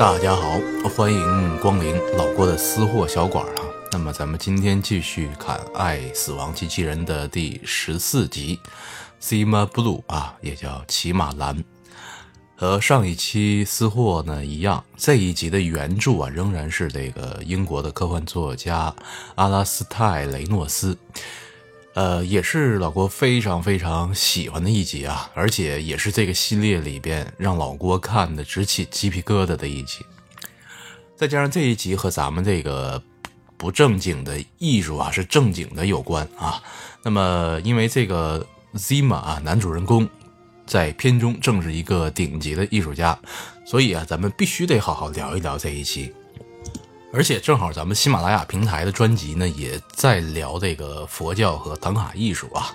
大家好，欢迎光临老郭的私货小馆啊。那么咱们今天继续看《爱死亡机器人》的第十四集《Cima Blue》啊，也叫骑马蓝。和上一期私货呢一样，这一集的原著啊仍然是这个英国的科幻作家阿拉斯泰雷诺斯。呃，也是老郭非常非常喜欢的一集啊，而且也是这个系列里边让老郭看的直起鸡皮疙瘩的一集。再加上这一集和咱们这个不正经的艺术啊是正经的有关啊。那么，因为这个 Zima 啊，男主人公在片中正是一个顶级的艺术家，所以啊，咱们必须得好好聊一聊这一期。而且正好咱们喜马拉雅平台的专辑呢，也在聊这个佛教和唐卡艺术啊。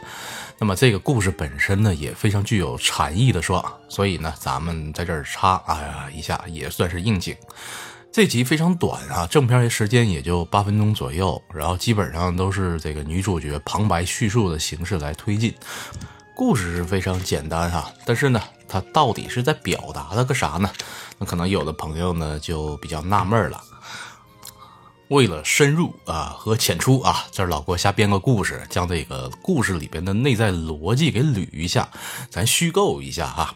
那么这个故事本身呢，也非常具有禅意的说，所以呢，咱们在这儿插啊一下，也算是应景。这集非常短啊，正片时间也就八分钟左右，然后基本上都是这个女主角旁白叙述的形式来推进。故事是非常简单哈，但是呢，它到底是在表达了个啥呢？那可能有的朋友呢就比较纳闷了。为了深入啊和浅出啊，这老郭瞎编个故事，将这个故事里边的内在逻辑给捋一下，咱虚构一下啊。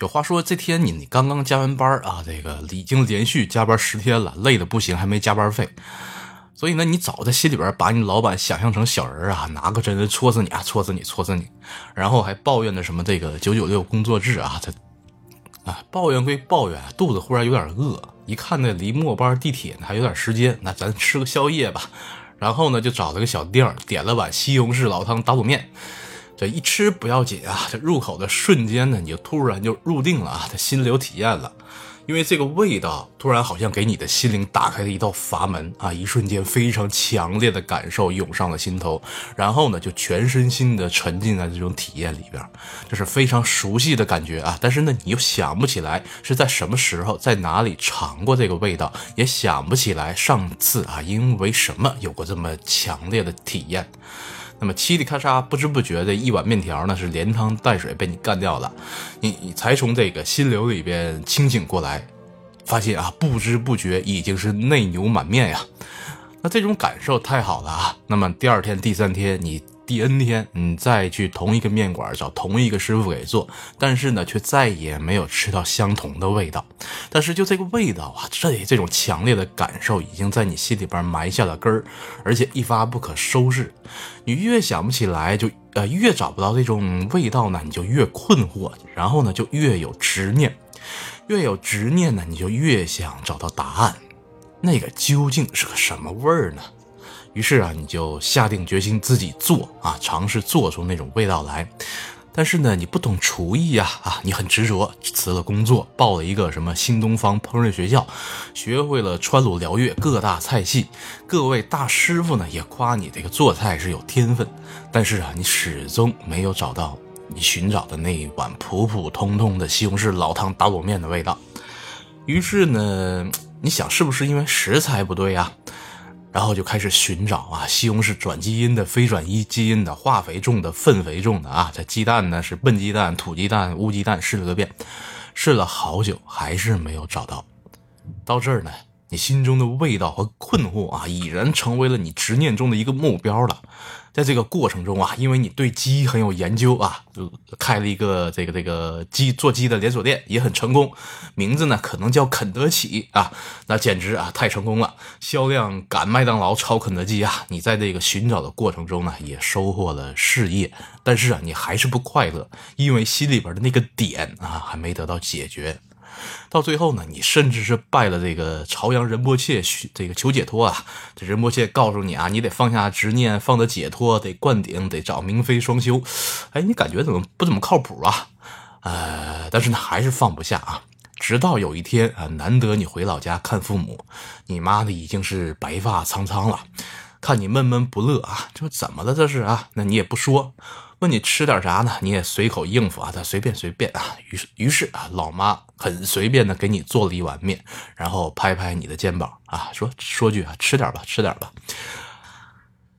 有话说，这天你你刚刚加完班啊，这个已经连续加班十天了，累的不行，还没加班费。所以呢，你早在心里边把你老板想象成小人啊，拿个针戳死你啊，戳死你，戳死你，然后还抱怨的什么这个九九六工作制啊，这啊抱怨归抱怨，肚子忽然有点饿。一看那离末班地铁呢还有点时间，那咱吃个宵夜吧。然后呢，就找了个小店点了碗西红柿老汤打卤面。这一吃不要紧啊，这入口的瞬间呢，你就突然就入定了啊，这心流体验了。因为这个味道突然好像给你的心灵打开了一道阀门啊！一瞬间非常强烈的感受涌上了心头，然后呢就全身心的沉浸在这种体验里边，这是非常熟悉的感觉啊！但是呢你又想不起来是在什么时候在哪里尝过这个味道，也想不起来上次啊因为什么有过这么强烈的体验。那么嘁哩咔嚓，不知不觉的一碗面条呢，是连汤带水被你干掉了，你你才从这个心流里边清醒过来，发现啊，不知不觉已经是内牛满面呀。那这种感受太好了啊。那么第二天、第三天，你。第 N 天，你再去同一个面馆找同一个师傅给做，但是呢，却再也没有吃到相同的味道。但是就这个味道啊，这这种强烈的感受已经在你心里边埋下了根儿，而且一发不可收拾。你越想不起来，就呃越找不到这种味道呢，你就越困惑，然后呢就越有执念，越有执念呢，你就越想找到答案，那个究竟是个什么味儿呢？于是啊，你就下定决心自己做啊，尝试做出那种味道来。但是呢，你不懂厨艺呀，啊，你很执着，辞了工作，报了一个什么新东方烹饪学校，学会了川鲁辽粤各大菜系。各位大师傅呢也夸你这个做菜是有天分。但是啊，你始终没有找到你寻找的那一碗普普通通的西红柿老汤打卤面的味道。于是呢，你想是不是因为食材不对呀？然后就开始寻找啊，西红柿转基因的、非转基基因的、化肥种的、粪肥种的啊。这鸡蛋呢是笨鸡蛋、土鸡蛋、乌鸡蛋，试了个遍，试了好久还是没有找到。到这儿呢，你心中的味道和困惑啊，已然成为了你执念中的一个目标了。在这个过程中啊，因为你对鸡很有研究啊，就开了一个这个这个鸡做鸡的连锁店，也很成功，名字呢可能叫肯德基啊，那简直啊太成功了，销量赶麦当劳超肯德基啊！你在这个寻找的过程中呢，也收获了事业，但是啊，你还是不快乐，因为心里边的那个点啊还没得到解决。到最后呢，你甚至是拜了这个朝阳仁波切这个求解脱啊。这仁波切告诉你啊，你得放下执念，放得解脱，得灌顶，得找明妃双修。哎，你感觉怎么不怎么靠谱啊？呃，但是呢，还是放不下啊。直到有一天啊，难得你回老家看父母，你妈呢已经是白发苍苍了，看你闷闷不乐啊，这怎么了这是啊？那你也不说。问你吃点啥呢？你也随口应付啊，他随便随便啊。于是于是啊，老妈很随便的给你做了一碗面，然后拍拍你的肩膀啊，说说句啊，吃点吧，吃点吧。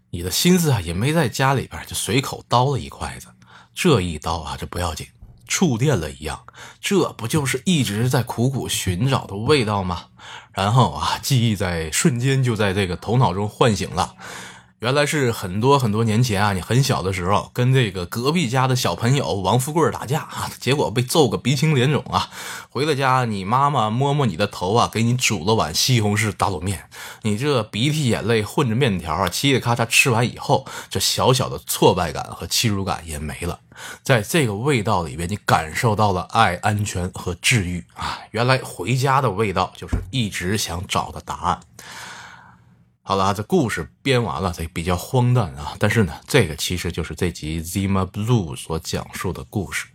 你的心思啊也没在家里边，就随口叨了一筷子。这一叨啊，这不要紧，触电了一样，这不就是一直在苦苦寻找的味道吗？然后啊，记忆在瞬间就在这个头脑中唤醒了。原来是很多很多年前啊，你很小的时候跟这个隔壁家的小朋友王富贵打架啊，结果被揍个鼻青脸肿啊。回了家，你妈妈摸摸你的头啊，给你煮了碗西红柿打卤面。你这鼻涕眼泪混着面条啊，嘁哩咔嚓吃完以后，这小小的挫败感和欺辱感也没了。在这个味道里边，你感受到了爱、安全和治愈啊。原来回家的味道就是一直想找的答案。好了，这故事编完了，这比较荒诞啊。但是呢，这个其实就是这集《Zima Blue》所讲述的故事。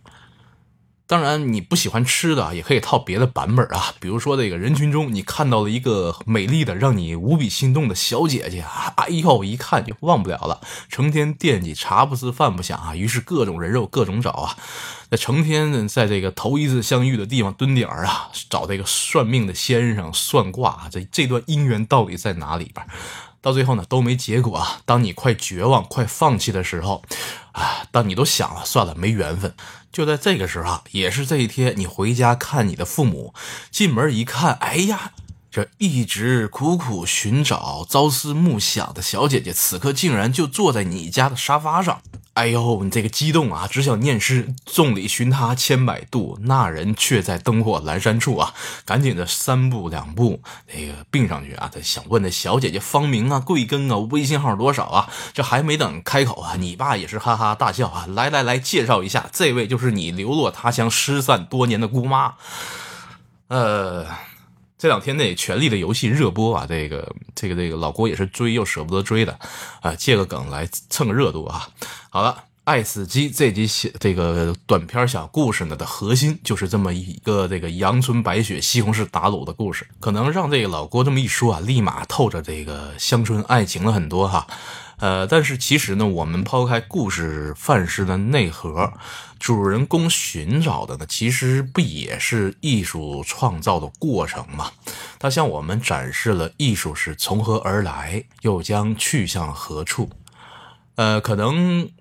当然，你不喜欢吃的，也可以套别的版本啊。比如说，这个人群中你看到了一个美丽的、让你无比心动的小姐姐啊，哎呦，一看就忘不了了，成天惦记，茶不思饭不想啊。于是各种人肉，各种找啊，那成天在这个头一次相遇的地方蹲点啊，找这个算命的先生算卦，这这段姻缘到底在哪里边？到最后呢，都没结果啊。当你快绝望、快放弃的时候，啊，当你都想了算了，没缘分。就在这个时候，也是这一天，你回家看你的父母，进门一看，哎呀，这一直苦苦寻找、朝思暮想的小姐姐，此刻竟然就坐在你家的沙发上。哎呦，你这个激动啊，只想念诗：众里寻他千百度，那人却在灯火阑珊处啊！赶紧的三步两步那个并上去啊，他想问那小姐姐芳名啊、贵庚啊、微信号多少啊？这还没等开口啊，你爸也是哈哈大笑啊！来来来，介绍一下，这位就是你流落他乡、失散多年的姑妈。呃，这两天那《权力的游戏》热播啊，这个这个这个老郭也是追又舍不得追的啊，借个梗来蹭个热度啊。好了，《爱死机》这集写这个短篇小故事呢的核心就是这么一个这个阳春白雪、西红柿打卤的故事，可能让这个老郭这么一说啊，立马透着这个乡村爱情了很多哈。呃，但是其实呢，我们抛开故事范式的内核，主人公寻找的呢，其实不也是艺术创造的过程吗？他向我们展示了艺术是从何而来，又将去向何处。呃，可能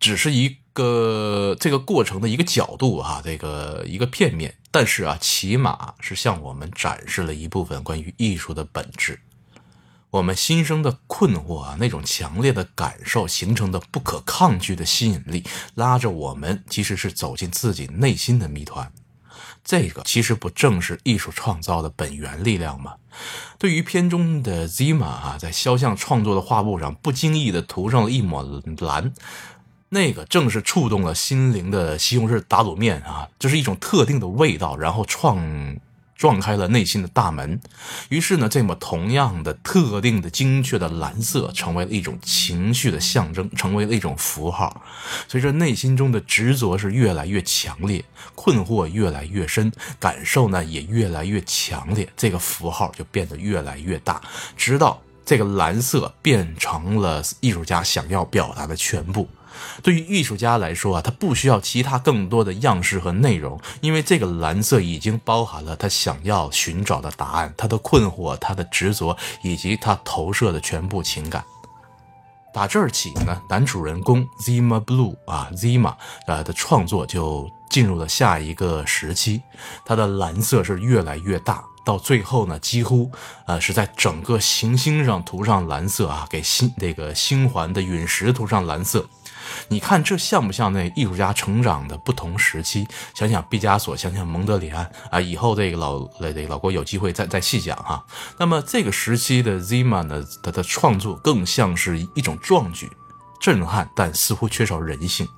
只是一个这个过程的一个角度哈，这个一个片面，但是啊，起码是向我们展示了一部分关于艺术的本质。我们心生的困惑啊，那种强烈的感受形成的不可抗拒的吸引力，拉着我们其实是走进自己内心的谜团。这个其实不正是艺术创造的本源力量吗？对于片中的 Zima 啊，在肖像创作的画布上不经意的涂上了一抹蓝，那个正是触动了心灵的西红柿打卤面啊，这是一种特定的味道，然后创。撞开了内心的大门，于是呢，这么同样的特定的精确的蓝色，成为了一种情绪的象征，成为了一种符号。随着内心中的执着是越来越强烈，困惑越来越深，感受呢也越来越强烈，这个符号就变得越来越大，直到这个蓝色变成了艺术家想要表达的全部。对于艺术家来说啊，他不需要其他更多的样式和内容，因为这个蓝色已经包含了他想要寻找的答案，他的困惑，他的执着，以及他投射的全部情感。打这儿起呢，男主人公 Zima Blue 啊，Zima 啊的创作就进入了下一个时期，他的蓝色是越来越大，到最后呢，几乎呃是在整个行星上涂上蓝色啊，给星那个星环的陨石涂上蓝色。你看这像不像那艺术家成长的不同时期？想想毕加索，想想蒙德里安啊，以后这个老这个老郭有机会再再细讲哈。那么这个时期的 Zima 呢，他的创作更像是一种壮举，震撼，但似乎缺少人性。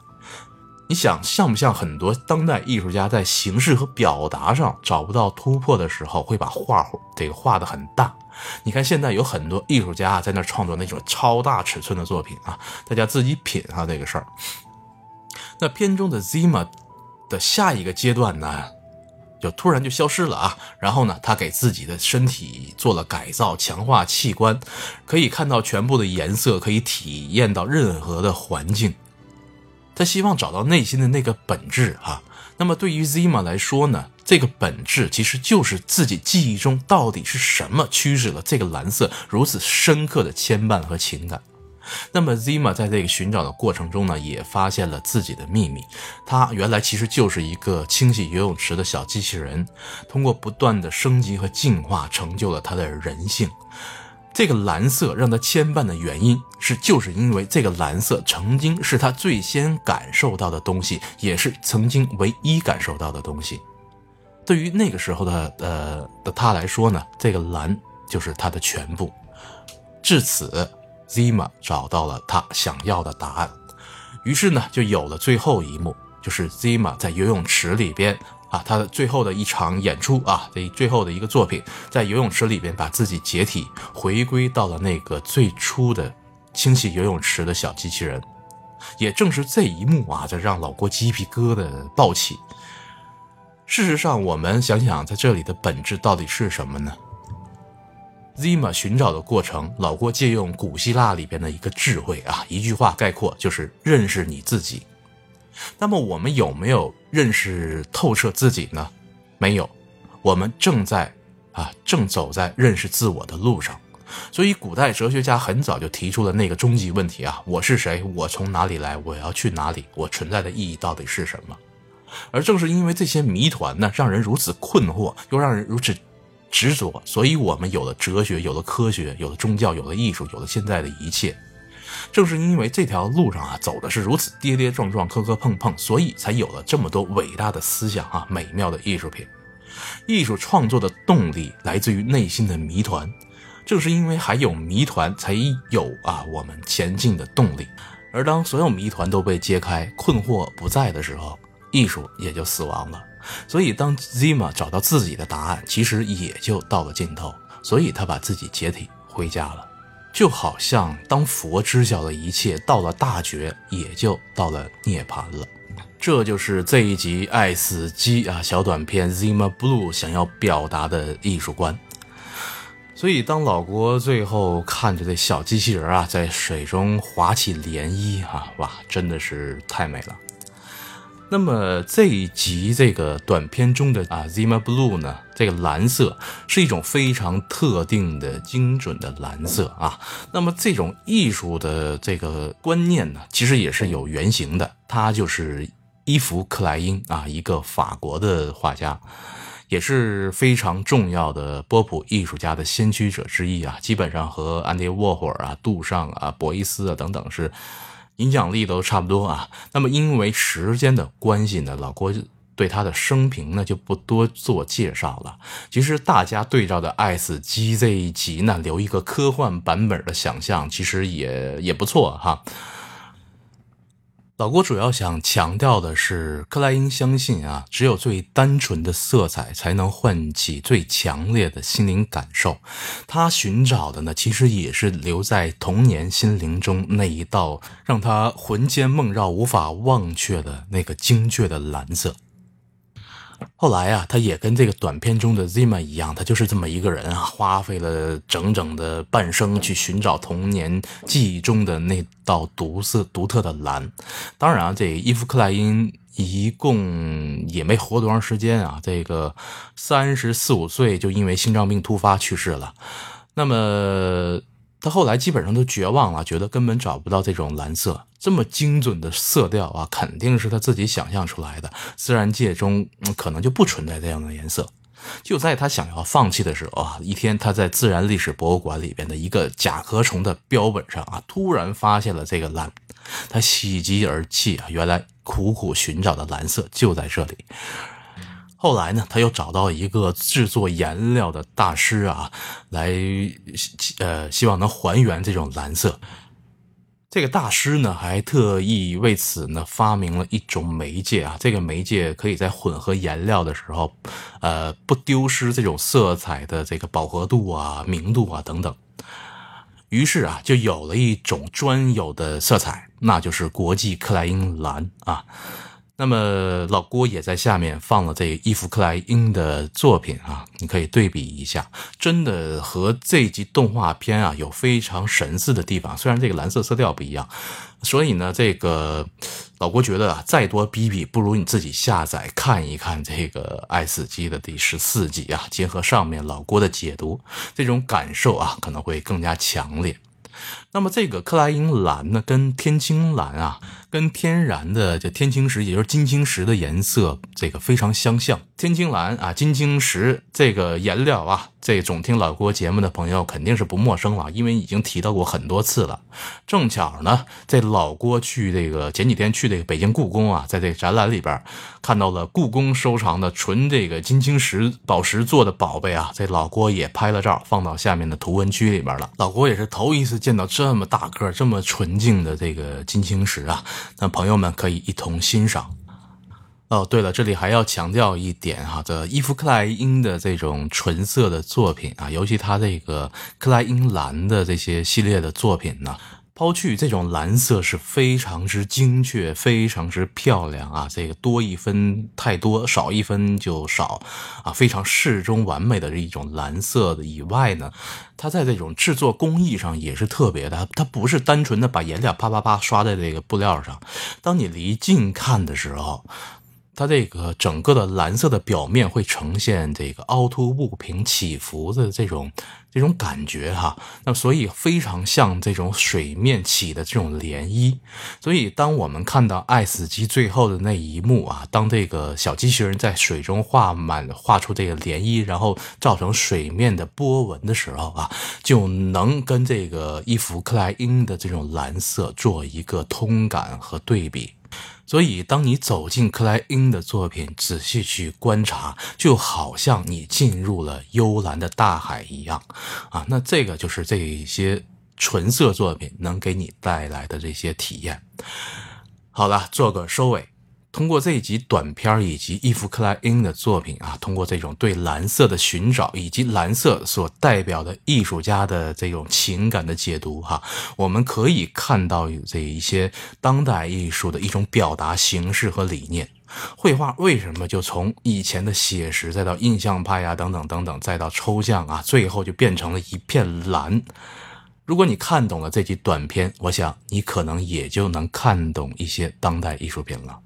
你想像不像很多当代艺术家在形式和表达上找不到突破的时候，会把画这个画的很大？你看现在有很多艺术家在那创作那种超大尺寸的作品啊，大家自己品啊这个事儿。那片中的 Zima 的下一个阶段呢，就突然就消失了啊。然后呢，他给自己的身体做了改造，强化器官，可以看到全部的颜色，可以体验到任何的环境。他希望找到内心的那个本质啊。那么对于 Zima 来说呢，这个本质其实就是自己记忆中到底是什么驱使了这个蓝色如此深刻的牵绊和情感。那么 Zima 在这个寻找的过程中呢，也发现了自己的秘密。他原来其实就是一个清洗游泳池的小机器人，通过不断的升级和进化，成就了他的人性。这个蓝色让他牵绊的原因是，就是因为这个蓝色曾经是他最先感受到的东西，也是曾经唯一感受到的东西。对于那个时候的呃的他来说呢，这个蓝就是他的全部。至此，Zima 找到了他想要的答案，于是呢，就有了最后一幕，就是 Zima 在游泳池里边。啊，他的最后的一场演出啊，这最后的一个作品，在游泳池里边把自己解体，回归到了那个最初的清洗游泳池的小机器人。也正是这一幕啊，这让老郭鸡皮疙瘩爆起。事实上，我们想想，在这里的本质到底是什么呢？Zima 寻找的过程，老郭借用古希腊里边的一个智慧啊，一句话概括，就是认识你自己。那么我们有没有认识透彻自己呢？没有，我们正在啊，正走在认识自我的路上。所以，古代哲学家很早就提出了那个终极问题啊：我是谁？我从哪里来？我要去哪里？我存在的意义到底是什么？而正是因为这些谜团呢，让人如此困惑，又让人如此执着，所以我们有了哲学，有了科学，有了宗教，有了艺术，有了现在的一切。正是因为这条路上啊走的是如此跌跌撞撞、磕磕碰碰，所以才有了这么多伟大的思想啊、美妙的艺术品。艺术创作的动力来自于内心的谜团，正是因为还有谜团，才有啊我们前进的动力。而当所有谜团都被揭开，困惑不在的时候，艺术也就死亡了。所以，当 Zima 找到自己的答案，其实也就到了尽头。所以他把自己解体回家了。就好像当佛知晓了一切，到了大觉，也就到了涅槃了。这就是这一集《爱死机》啊小短片《Zima Blue》想要表达的艺术观。所以，当老郭最后看着这小机器人啊在水中划起涟漪啊，哇，真的是太美了。那么这一集这个短片中的啊，Zima Blue 呢？这个蓝色是一种非常特定的、精准的蓝色啊。那么这种艺术的这个观念呢，其实也是有原型的。他就是伊夫克莱因啊，一个法国的画家，也是非常重要的波普艺术家的先驱者之一啊。基本上和安迪沃霍尔啊、杜尚啊、博伊斯啊等等是。影响力都差不多啊。那么因为时间的关系呢，老郭对他的生平呢就不多做介绍了。其实大家对照的《爱死机》这一集呢，留一个科幻版本的想象，其实也也不错哈。老郭主要想强调的是，克莱因相信啊，只有最单纯的色彩才能唤起最强烈的心灵感受。他寻找的呢，其实也是留在童年心灵中那一道让他魂牵梦绕、无法忘却的那个精确的蓝色。后来啊，他也跟这个短片中的 Zima 一样，他就是这么一个人啊，花费了整整的半生去寻找童年记忆中的那道独色、独特的蓝。当然啊，这伊夫克莱因一共也没活多长时间啊，这个三十四五岁就因为心脏病突发去世了。那么。他后来基本上都绝望了，觉得根本找不到这种蓝色这么精准的色调啊，肯定是他自己想象出来的，自然界中可能就不存在这样的颜色。就在他想要放弃的时候啊，一天他在自然历史博物馆里边的一个甲壳虫的标本上啊，突然发现了这个蓝，他喜极而泣啊，原来苦苦寻找的蓝色就在这里。后来呢，他又找到一个制作颜料的大师啊，来，呃，希望能还原这种蓝色。这个大师呢，还特意为此呢发明了一种媒介啊，这个媒介可以在混合颜料的时候，呃，不丢失这种色彩的这个饱和度啊、明度啊等等。于是啊，就有了一种专有的色彩，那就是国际克莱因蓝啊。那么老郭也在下面放了这个伊夫克莱因的作品啊，你可以对比一下，真的和这集动画片啊有非常神似的地方。虽然这个蓝色色调不一样，所以呢，这个老郭觉得啊，再多比比不如你自己下载看一看这个《爱死机》的第十四集啊，结合上面老郭的解读，这种感受啊可能会更加强烈。那么这个克莱因蓝呢，跟天青蓝啊，跟天然的这天青石，也就是金青石的颜色，这个非常相像。天青蓝啊，金青石这个颜料啊，这总听老郭节目的朋友肯定是不陌生了，因为已经提到过很多次了。正巧呢，这老郭去这个前几天去这个北京故宫啊，在这个展览里边看到了故宫收藏的纯这个金青石宝石做的宝贝啊，这老郭也拍了照，放到下面的图文区里边了。老郭也是头一次见到这么大个、这么纯净的这个金青石啊，那朋友们可以一同欣赏。哦，对了，这里还要强调一点哈，这伊夫克莱因的这种纯色的作品啊，尤其他这个克莱因蓝的这些系列的作品呢。抛去这种蓝色是非常之精确、非常之漂亮啊，这个多一分太多，少一分就少啊，非常适中完美的这一种蓝色的以外呢，它在这种制作工艺上也是特别的，它不是单纯的把颜料啪啪啪刷在这个布料上，当你离近看的时候。它这个整个的蓝色的表面会呈现这个凹凸不平、起伏的这种这种感觉哈，那所以非常像这种水面起的这种涟漪。所以当我们看到爱死机最后的那一幕啊，当这个小机器人在水中画满、画出这个涟漪，然后造成水面的波纹的时候啊，就能跟这个伊芙克莱因的这种蓝色做一个通感和对比。所以，当你走进克莱因的作品，仔细去观察，就好像你进入了幽蓝的大海一样，啊，那这个就是这些纯色作品能给你带来的这些体验。好了，做个收尾。通过这一集短片以及伊夫克莱因的作品啊，通过这种对蓝色的寻找以及蓝色所代表的艺术家的这种情感的解读哈，我们可以看到这一些当代艺术的一种表达形式和理念。绘画为什么就从以前的写实，再到印象派呀等等等等，再到抽象啊，最后就变成了一片蓝。如果你看懂了这集短片，我想你可能也就能看懂一些当代艺术品了。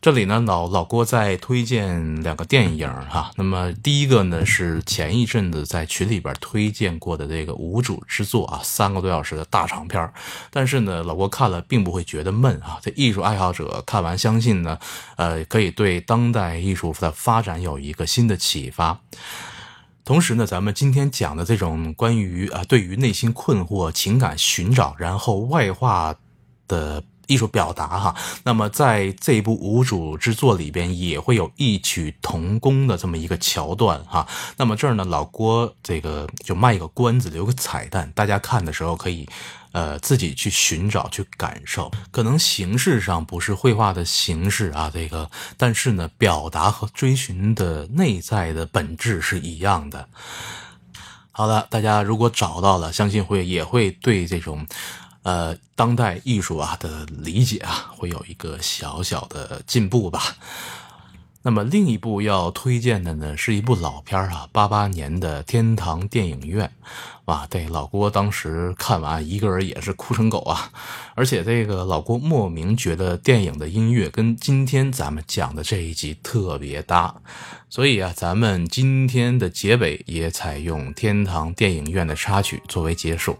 这里呢，老老郭在推荐两个电影哈。那么第一个呢是前一阵子在群里边推荐过的这个无主之作啊，三个多小时的大长片但是呢，老郭看了并不会觉得闷啊。这艺术爱好者看完，相信呢，呃，可以对当代艺术的发展有一个新的启发。同时呢，咱们今天讲的这种关于啊，对于内心困惑、情感寻找，然后外化的。艺术表达哈，那么在这部无主之作里边也会有异曲同工的这么一个桥段哈。那么这儿呢，老郭这个就卖个关子，留个彩蛋，大家看的时候可以呃自己去寻找去感受。可能形式上不是绘画的形式啊，这个，但是呢，表达和追寻的内在的本质是一样的。好了，大家如果找到了，相信会也会对这种。呃，当代艺术啊的理解啊，会有一个小小的进步吧。那么另一部要推荐的呢，是一部老片啊，八八年的《天堂电影院》。哇，对，老郭当时看完一个人也是哭成狗啊。而且这个老郭莫名觉得电影的音乐跟今天咱们讲的这一集特别搭，所以啊，咱们今天的结尾也采用《天堂电影院》的插曲作为结束。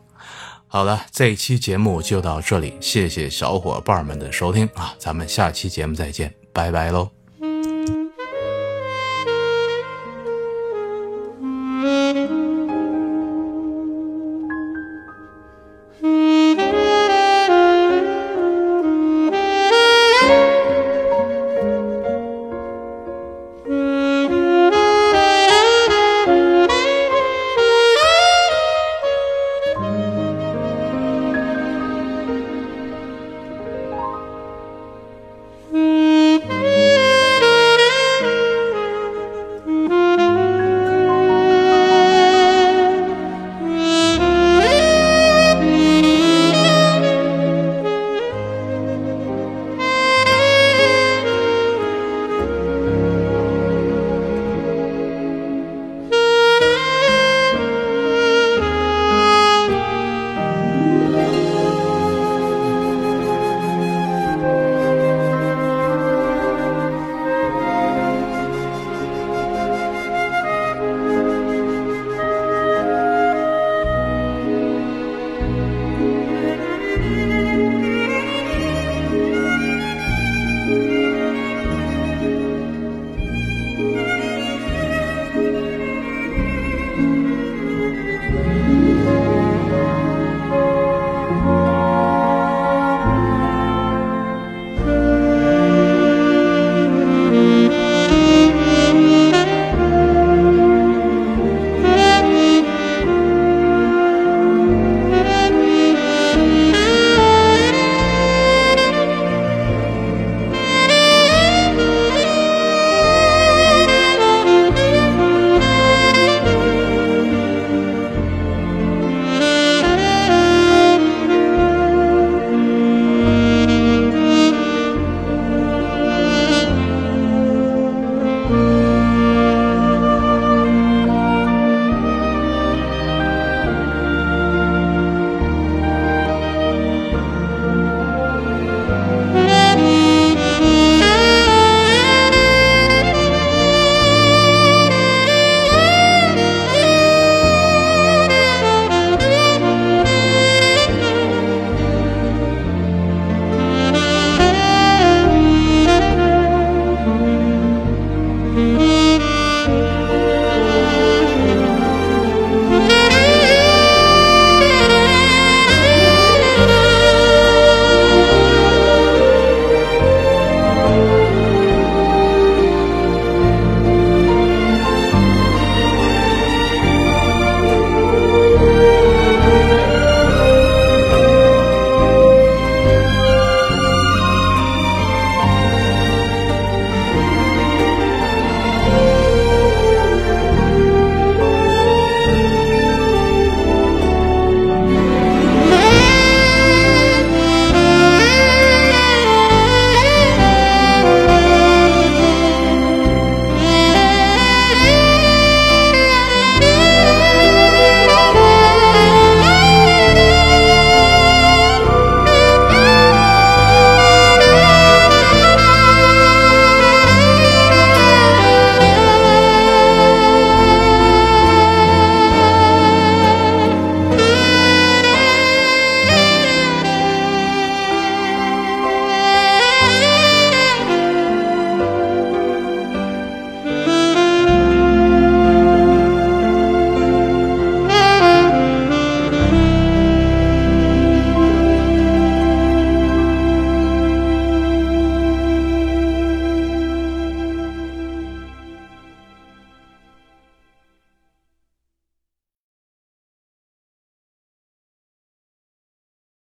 好了，这一期节目就到这里，谢谢小伙伴们的收听啊，咱们下期节目再见，拜拜喽。